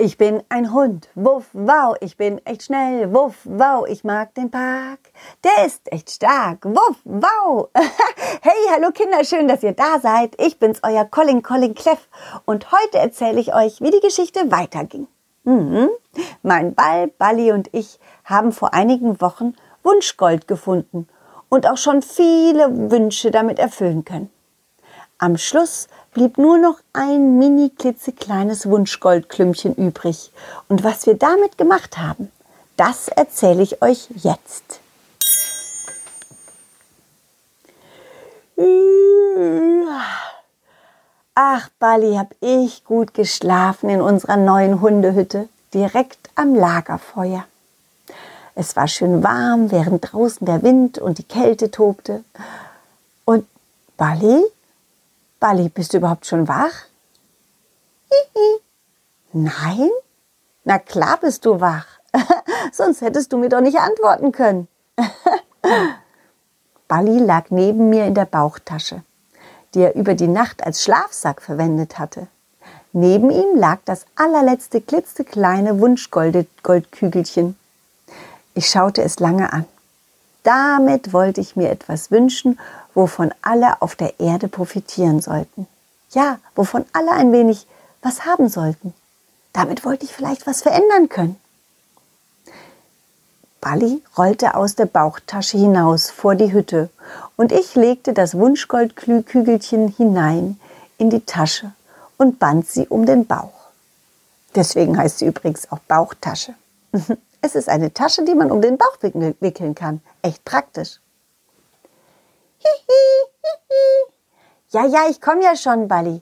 Ich bin ein Hund, wuff, wow, ich bin echt schnell, wuff, wow, ich mag den Park. Der ist echt stark, wuff, wow. hey, hallo Kinder, schön, dass ihr da seid. Ich bin's, euer Colin Colin Cleff und heute erzähle ich euch, wie die Geschichte weiterging. Mhm. Mein Ball, Balli und ich haben vor einigen Wochen Wunschgold gefunden und auch schon viele Wünsche damit erfüllen können. Am Schluss blieb nur noch ein mini klitzekleines Wunschgoldklümpchen übrig. Und was wir damit gemacht haben, das erzähle ich euch jetzt. Ach, Bali, hab ich gut geschlafen in unserer neuen Hundehütte, direkt am Lagerfeuer. Es war schön warm, während draußen der Wind und die Kälte tobte. Und Bali Bali, bist du überhaupt schon wach? Hihi. Nein? Na klar bist du wach. Sonst hättest du mir doch nicht antworten können. Bali lag neben mir in der Bauchtasche, die er über die Nacht als Schlafsack verwendet hatte. Neben ihm lag das allerletzte klitzekleine Wunschgoldkügelchen. Ich schaute es lange an. Damit wollte ich mir etwas wünschen, wovon alle auf der Erde profitieren sollten. Ja, wovon alle ein wenig was haben sollten. Damit wollte ich vielleicht was verändern können. Bali rollte aus der Bauchtasche hinaus vor die Hütte und ich legte das Wunschgoldkügelchen hinein in die Tasche und band sie um den Bauch. Deswegen heißt sie übrigens auch Bauchtasche. Es ist eine Tasche, die man um den Bauch wickeln kann. Echt praktisch. Ja, ja, ich komme ja schon, Balli.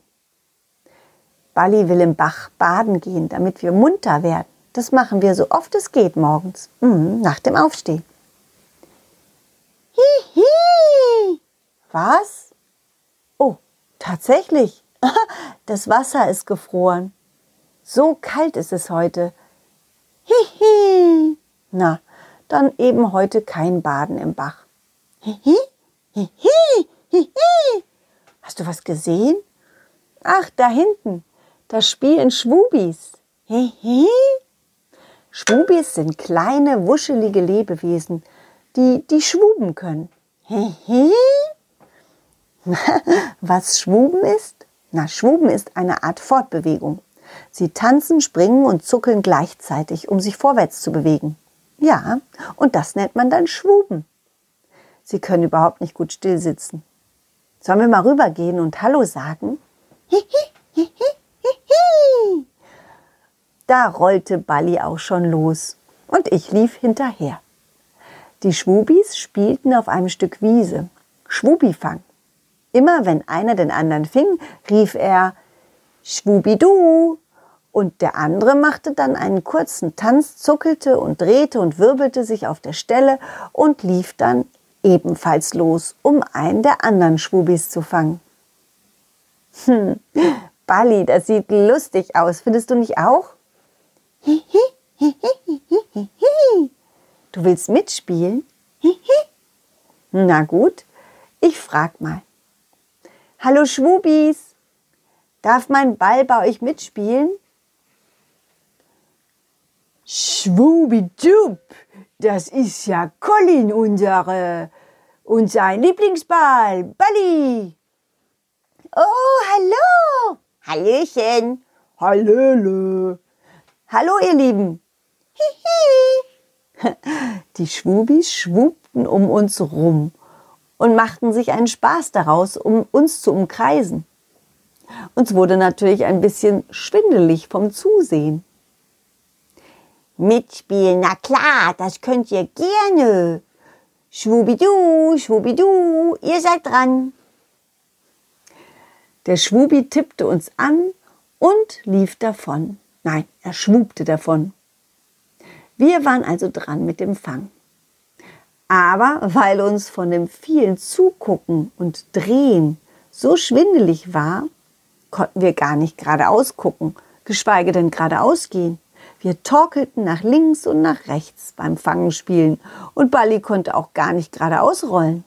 Balli will im Bach baden gehen, damit wir munter werden. Das machen wir so oft es geht morgens, mhm, nach dem Aufstehen. Hihi! Was? Oh, tatsächlich. Das Wasser ist gefroren. So kalt ist es heute. Hihi! Na, dann eben heute kein Baden im Bach. Hihi! Hihi! Hihi! Hast du was gesehen? Ach, da hinten. Da spielen Schwubis. Hihi! Schwubis sind kleine, wuschelige Lebewesen, die, die schwuben können. Hihi! Was Schwuben ist? Na, Schwuben ist eine Art Fortbewegung. Sie tanzen, springen und zuckeln gleichzeitig, um sich vorwärts zu bewegen. Ja, und das nennt man dann Schwuben. Sie können überhaupt nicht gut stillsitzen. Sollen wir mal rübergehen und Hallo sagen? Da rollte Balli auch schon los und ich lief hinterher. Die Schwubis spielten auf einem Stück Wiese. Schwubifang. Immer wenn einer den anderen fing, rief er Schwubidu. Und der andere machte dann einen kurzen Tanz, zuckelte und drehte und wirbelte sich auf der Stelle und lief dann ebenfalls los, um einen der anderen Schwubis zu fangen. Hm, Bali, das sieht lustig aus, findest du nicht auch? Du willst mitspielen? Na gut, ich frag mal. Hallo Schwubis, darf mein Ball bei euch mitspielen? Schwubidub, das ist ja Colin, unsere, und sein Lieblingsball, Balli. Oh, hallo. Hallöchen. Hallöle. Hallo, ihr Lieben. Hihi. Die Schwubis schwubten um uns rum und machten sich einen Spaß daraus, um uns zu umkreisen. Uns wurde natürlich ein bisschen schwindelig vom Zusehen. Mitspielen, na klar, das könnt ihr gerne. Schwubidu, schwubidu, ihr seid dran. Der Schwubi tippte uns an und lief davon. Nein, er schwubte davon. Wir waren also dran mit dem Fang. Aber weil uns von dem vielen Zugucken und Drehen so schwindelig war, konnten wir gar nicht geradeaus gucken, geschweige denn geradeaus gehen. Wir torkelten nach links und nach rechts beim Fangenspielen und Balli konnte auch gar nicht geradeaus rollen.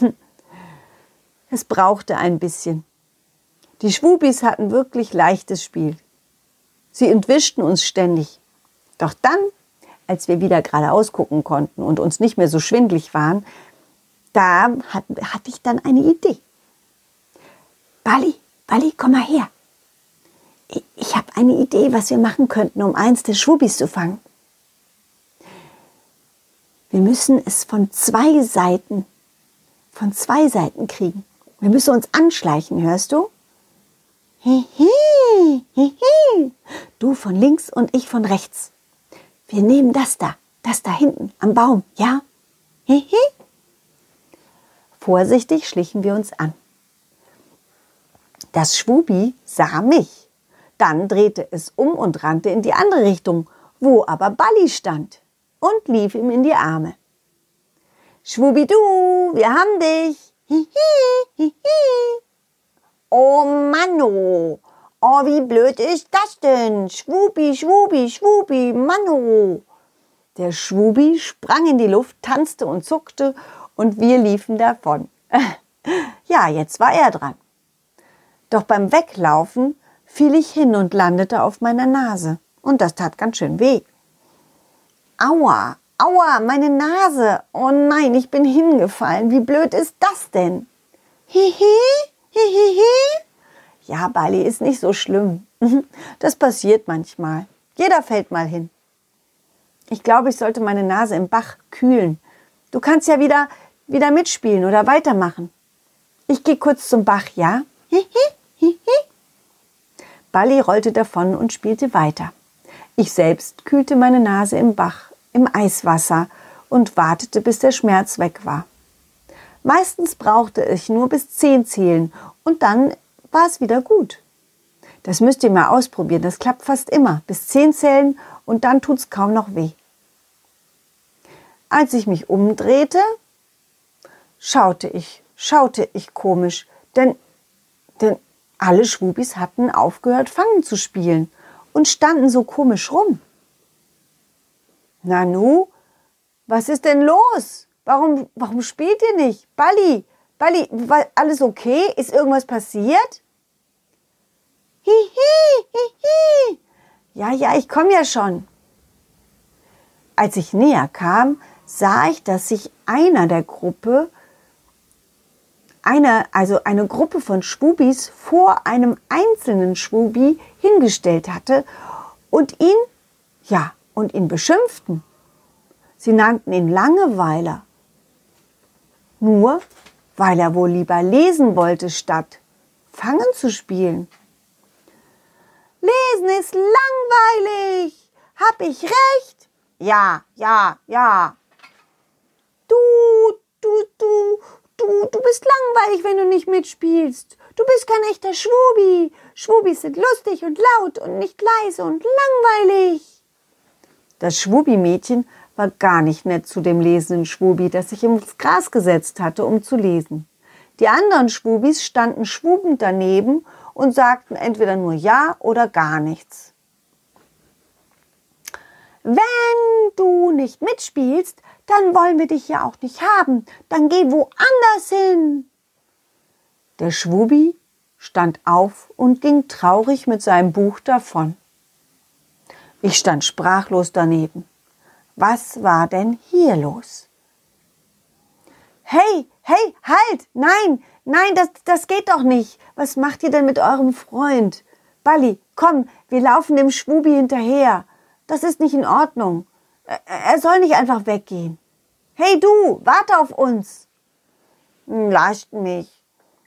Hm. Es brauchte ein bisschen. Die Schwubis hatten wirklich leichtes Spiel. Sie entwischten uns ständig. Doch dann, als wir wieder geradeaus gucken konnten und uns nicht mehr so schwindlig waren, da hat, hatte ich dann eine Idee. Bali, Bali, komm mal her. Ich, habe eine Idee, was wir machen könnten, um eins der Schwubis zu fangen. Wir müssen es von zwei Seiten, von zwei Seiten kriegen. Wir müssen uns anschleichen, hörst du? Hihi, hihi. Du von links und ich von rechts. Wir nehmen das da, das da hinten am Baum, ja? Hihi. Vorsichtig schlichen wir uns an. Das Schwubi sah mich. Dann drehte es um und rannte in die andere Richtung, wo aber Balli stand und lief ihm in die Arme. Schwubidu, wir haben dich. Hihi, hihi. Oh Manno, oh wie blöd ist das denn? Schwubi, Schwubi, Schwubi, Manno. Der Schwubi sprang in die Luft, tanzte und zuckte und wir liefen davon. ja, jetzt war er dran. Doch beim Weglaufen fiel ich hin und landete auf meiner Nase. Und das tat ganz schön weh. Aua, aua, meine Nase. Oh nein, ich bin hingefallen. Wie blöd ist das denn? Hihi, hihihi. Ja, Bali ist nicht so schlimm. Das passiert manchmal. Jeder fällt mal hin. Ich glaube, ich sollte meine Nase im Bach kühlen. Du kannst ja wieder wieder mitspielen oder weitermachen. Ich gehe kurz zum Bach, ja? Balli rollte davon und spielte weiter. Ich selbst kühlte meine Nase im Bach, im Eiswasser und wartete, bis der Schmerz weg war. Meistens brauchte ich nur bis zehn zählen und dann war es wieder gut. Das müsst ihr mal ausprobieren, das klappt fast immer. Bis zehn zählen und dann tut's kaum noch weh. Als ich mich umdrehte, schaute ich, schaute ich komisch, denn, denn alle Schwubis hatten aufgehört, Fangen zu spielen und standen so komisch rum. Nanu, was ist denn los? Warum, warum spielt ihr nicht? Balli, Balli, war alles okay? Ist irgendwas passiert? Hihi, hihi. Ja, ja, ich komme ja schon. Als ich näher kam, sah ich, dass sich einer der Gruppe eine, also eine Gruppe von Schwubis vor einem einzelnen Schwubi hingestellt hatte und ihn, ja, und ihn beschimpften. Sie nannten ihn Langeweiler. Nur weil er wohl lieber lesen wollte, statt Fangen zu spielen. Lesen ist langweilig. Hab ich recht? Ja, ja, ja. Du, du, du, Du, du bist langweilig, wenn du nicht mitspielst. Du bist kein echter Schwubi. Schwubis sind lustig und laut und nicht leise und langweilig. Das Schwubi-Mädchen war gar nicht nett zu dem lesenden Schwubi, das sich ins Gras gesetzt hatte, um zu lesen. Die anderen Schwubis standen schwubend daneben und sagten entweder nur Ja oder gar nichts. Wenn du nicht mitspielst, dann wollen wir dich ja auch nicht haben. Dann geh woanders hin. Der Schwubi stand auf und ging traurig mit seinem Buch davon. Ich stand sprachlos daneben. Was war denn hier los? Hey, hey, halt! Nein, nein, das, das geht doch nicht. Was macht ihr denn mit eurem Freund? Balli, komm, wir laufen dem Schwubi hinterher. Das ist nicht in Ordnung. Er soll nicht einfach weggehen. Hey du, warte auf uns. Hm, lasst mich.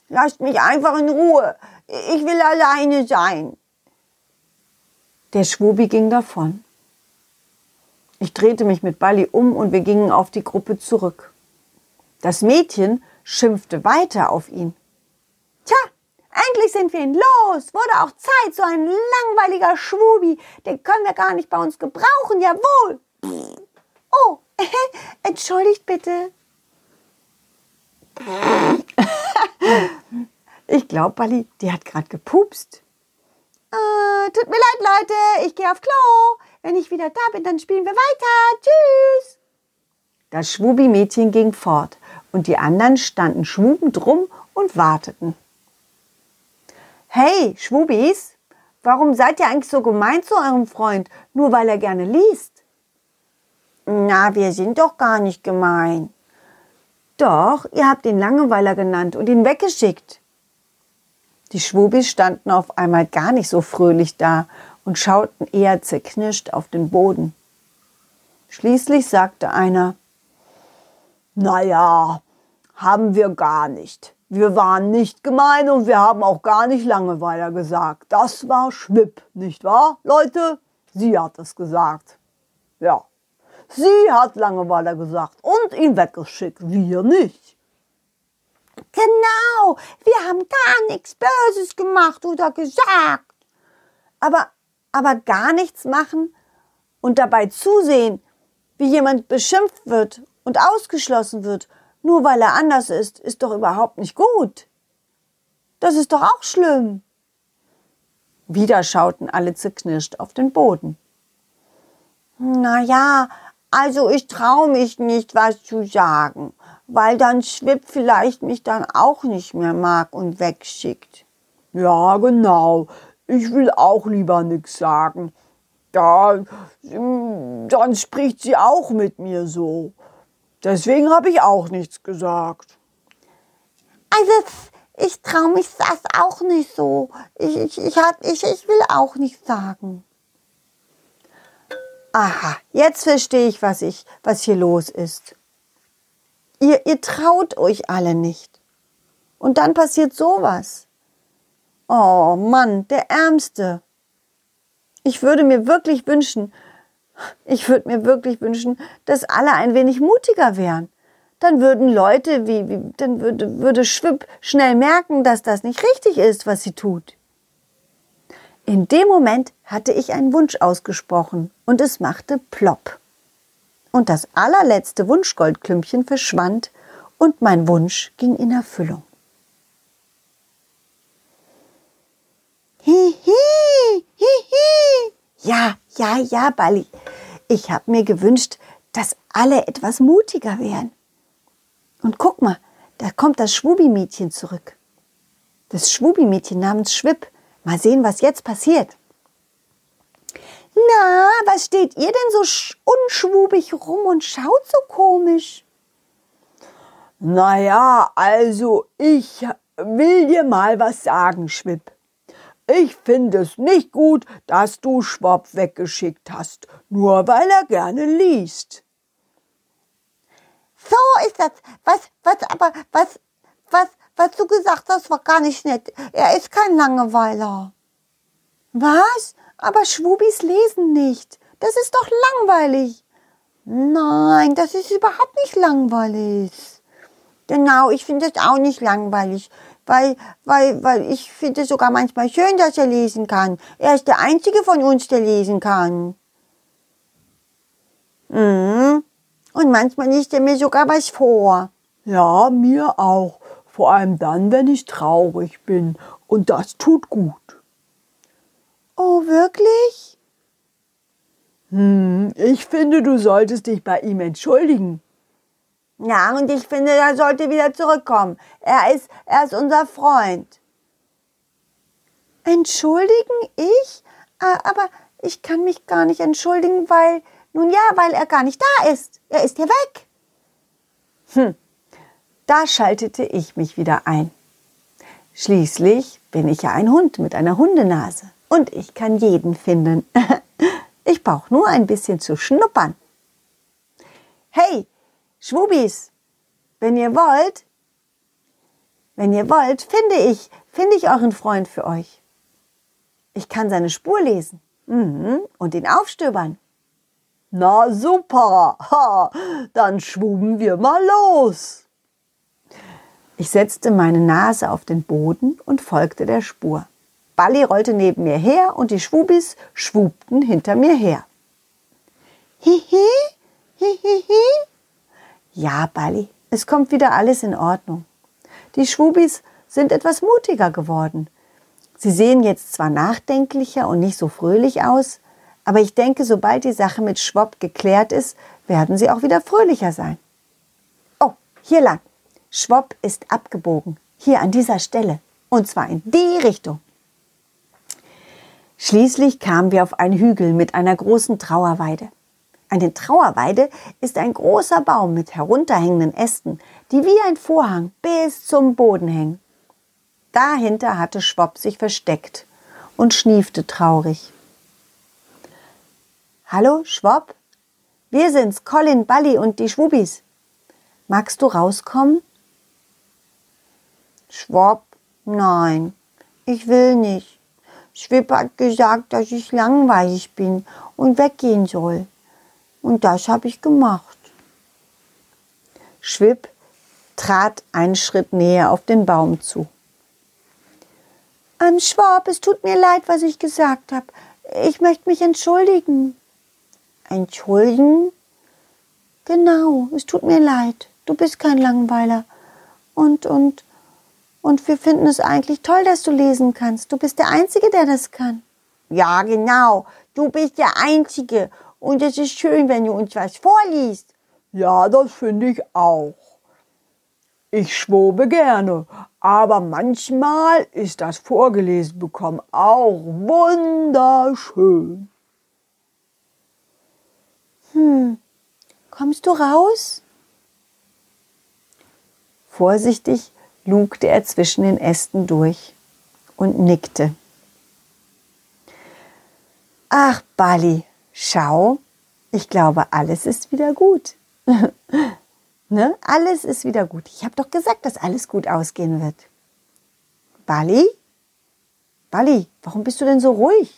Lasst mich einfach in Ruhe. Ich will alleine sein. Der Schwubi ging davon. Ich drehte mich mit Balli um und wir gingen auf die Gruppe zurück. Das Mädchen schimpfte weiter auf ihn. Tja, endlich sind wir ihn los. Wurde auch Zeit, so ein langweiliger Schwubi. Den können wir gar nicht bei uns gebrauchen, jawohl. Oh, entschuldigt bitte. ich glaube, Bali, die hat gerade gepupst. Äh, tut mir leid, Leute, ich gehe auf Klo. Wenn ich wieder da bin, dann spielen wir weiter. Tschüss. Das Schwubi-Mädchen ging fort und die anderen standen schwubend rum und warteten. Hey, Schwubis, Warum seid ihr eigentlich so gemein zu eurem Freund, nur weil er gerne liest? Na, wir sind doch gar nicht gemein. Doch, ihr habt ihn Langeweiler genannt und ihn weggeschickt. Die Schwubis standen auf einmal gar nicht so fröhlich da und schauten eher zerknirscht auf den Boden. Schließlich sagte einer, Na ja, haben wir gar nicht. Wir waren nicht gemein und wir haben auch gar nicht Langeweiler gesagt. Das war Schwipp, nicht wahr, Leute? Sie hat es gesagt. Ja, sie hat Langeweiler gesagt und ihn weggeschickt, wir nicht. Genau, wir haben gar nichts Böses gemacht oder gesagt. Aber, aber gar nichts machen und dabei zusehen, wie jemand beschimpft wird und ausgeschlossen wird nur weil er anders ist, ist doch überhaupt nicht gut. Das ist doch auch schlimm. Wieder schauten alle zerknirscht auf den Boden. Na ja, also ich traue mich nicht, was zu sagen, weil dann Schwipp vielleicht mich dann auch nicht mehr mag und wegschickt. Ja, genau. Ich will auch lieber nix sagen. Da, dann spricht sie auch mit mir so. Deswegen habe ich auch nichts gesagt. Also ich traue mich das auch nicht so. Ich, ich, ich, ich, ich will auch nichts sagen. Aha, jetzt verstehe ich, was ich, was hier los ist. Ihr, ihr traut euch alle nicht. Und dann passiert sowas. Oh Mann, der Ärmste. Ich würde mir wirklich wünschen, ich würde mir wirklich wünschen, dass alle ein wenig mutiger wären. Dann würden Leute wie, wie dann würde, würde Schwipp schnell merken, dass das nicht richtig ist, was sie tut. In dem Moment hatte ich einen Wunsch ausgesprochen und es machte plopp. Und das allerletzte Wunschgoldklümpchen verschwand und mein Wunsch ging in Erfüllung. Hihi, hihi. Ja, ja, ja, Bali. Ich habe mir gewünscht, dass alle etwas mutiger wären. Und guck mal, da kommt das Schwubi-Mädchen zurück. Das Schwubi-Mädchen namens Schwipp. Mal sehen, was jetzt passiert. Na, was steht ihr denn so unschwubig rum und schaut so komisch? Naja, also ich will dir mal was sagen, Schwipp. Ich finde es nicht gut, dass du Schwab weggeschickt hast, nur weil er gerne liest. So ist das. Was, was, aber, was, was, was du gesagt hast, war gar nicht nett. Er ist kein Langeweiler. Was? Aber Schwubis lesen nicht. Das ist doch langweilig. Nein, das ist überhaupt nicht langweilig. Genau, ich finde es auch nicht langweilig weil, weil, weil ich finde es sogar manchmal schön, dass er lesen kann. Er ist der Einzige von uns, der lesen kann. Mhm. Und manchmal liest er mir sogar was vor. Ja, mir auch. Vor allem dann, wenn ich traurig bin. Und das tut gut. Oh, wirklich? Hm, ich finde, du solltest dich bei ihm entschuldigen. Ja, und ich finde, er sollte wieder zurückkommen. Er ist, er ist unser Freund. Entschuldigen? Ich? Ah, aber ich kann mich gar nicht entschuldigen, weil, nun ja, weil er gar nicht da ist. Er ist ja weg. Hm, da schaltete ich mich wieder ein. Schließlich bin ich ja ein Hund mit einer Hundenase und ich kann jeden finden. Ich brauche nur ein bisschen zu schnuppern. Hey, Schwubis, wenn ihr wollt, wenn ihr wollt, finde ich, finde ich euren Freund für euch. Ich kann seine Spur lesen mhm. und ihn aufstöbern. Na super, ha, dann schwuben wir mal los. Ich setzte meine Nase auf den Boden und folgte der Spur. Balli rollte neben mir her und die Schwubis schwubten hinter mir her. Hihi, hihihi, ja, Bali, es kommt wieder alles in Ordnung. Die Schwubis sind etwas mutiger geworden. Sie sehen jetzt zwar nachdenklicher und nicht so fröhlich aus, aber ich denke, sobald die Sache mit Schwob geklärt ist, werden sie auch wieder fröhlicher sein. Oh, hier lang. Schwob ist abgebogen. Hier an dieser Stelle. Und zwar in die Richtung. Schließlich kamen wir auf einen Hügel mit einer großen Trauerweide. Eine Trauerweide ist ein großer Baum mit herunterhängenden Ästen, die wie ein Vorhang bis zum Boden hängen. Dahinter hatte Schwopp sich versteckt und schniefte traurig. Hallo, Schwopp? Wir sind's, Colin, Balli und die Schwubis. Magst du rauskommen? Schwopp, nein, ich will nicht. Schwipp hat gesagt, dass ich langweilig bin und weggehen soll. Und das habe ich gemacht. Schwipp trat einen Schritt näher auf den Baum zu. Ähm, Schwab, es tut mir leid, was ich gesagt habe. Ich möchte mich entschuldigen. Entschuldigen? Genau, es tut mir leid. Du bist kein Langweiler. Und, und, und wir finden es eigentlich toll, dass du lesen kannst. Du bist der Einzige, der das kann. Ja, genau. Du bist der Einzige. Und es ist schön, wenn du uns was vorliest. Ja, das finde ich auch. Ich schwobe gerne, aber manchmal ist das vorgelesen bekommen auch wunderschön. Hm, kommst du raus? Vorsichtig lugte er zwischen den Ästen durch und nickte. Ach, Bali, schau, ich glaube, alles ist wieder gut. ne? Alles ist wieder gut. Ich habe doch gesagt, dass alles gut ausgehen wird. Bali? Bali, warum bist du denn so ruhig?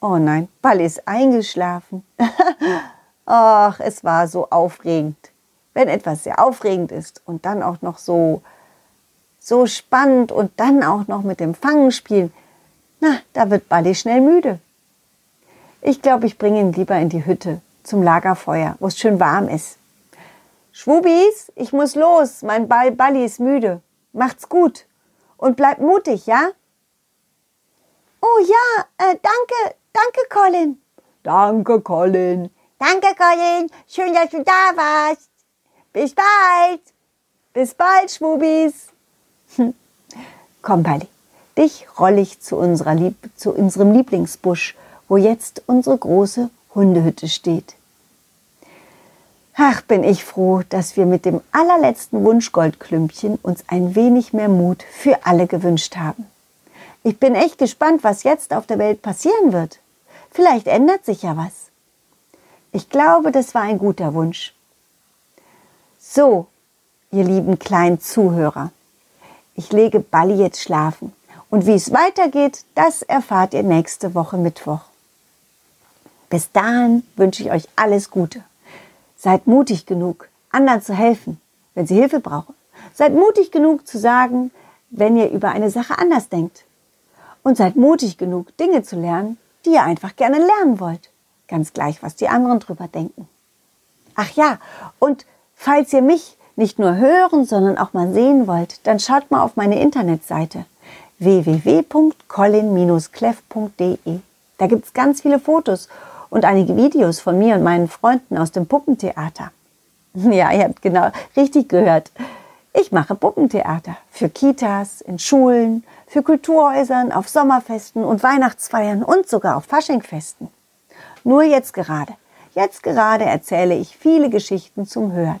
Oh nein, Bali ist eingeschlafen. Ach, es war so aufregend. Wenn etwas sehr aufregend ist und dann auch noch so, so spannend und dann auch noch mit dem Fangen spielen, na, da wird Bali schnell müde. Ich glaube, ich bringe ihn lieber in die Hütte zum Lagerfeuer, wo es schön warm ist. Schwubis, ich muss los. Mein Ball Balli ist müde. Macht's gut. Und bleibt mutig, ja? Oh ja, äh, danke, danke, Colin. Danke, Colin. Danke, Colin. Schön, dass du da warst. Bis bald. Bis bald, Schwubis. Komm, Balli. Dich roll ich zu, unserer Lieb zu unserem Lieblingsbusch, wo jetzt unsere große Hundehütte steht. Ach, bin ich froh, dass wir mit dem allerletzten Wunschgoldklümpchen uns ein wenig mehr Mut für alle gewünscht haben. Ich bin echt gespannt, was jetzt auf der Welt passieren wird. Vielleicht ändert sich ja was. Ich glaube, das war ein guter Wunsch. So, ihr lieben kleinen Zuhörer, ich lege Balli jetzt schlafen. Und wie es weitergeht, das erfahrt ihr nächste Woche Mittwoch. Bis dahin wünsche ich euch alles Gute. Seid mutig genug, anderen zu helfen, wenn sie Hilfe brauchen. Seid mutig genug zu sagen, wenn ihr über eine Sache anders denkt. Und seid mutig genug, Dinge zu lernen, die ihr einfach gerne lernen wollt. Ganz gleich, was die anderen drüber denken. Ach ja, und falls ihr mich nicht nur hören, sondern auch mal sehen wollt, dann schaut mal auf meine Internetseite www.colin-cleff.de. Da gibt es ganz viele Fotos und einige Videos von mir und meinen Freunden aus dem Puppentheater. Ja, ihr habt genau richtig gehört. Ich mache Puppentheater für Kitas, in Schulen, für Kulturhäusern, auf Sommerfesten und Weihnachtsfeiern und sogar auf Faschingfesten. Nur jetzt gerade, jetzt gerade erzähle ich viele Geschichten zum Hören.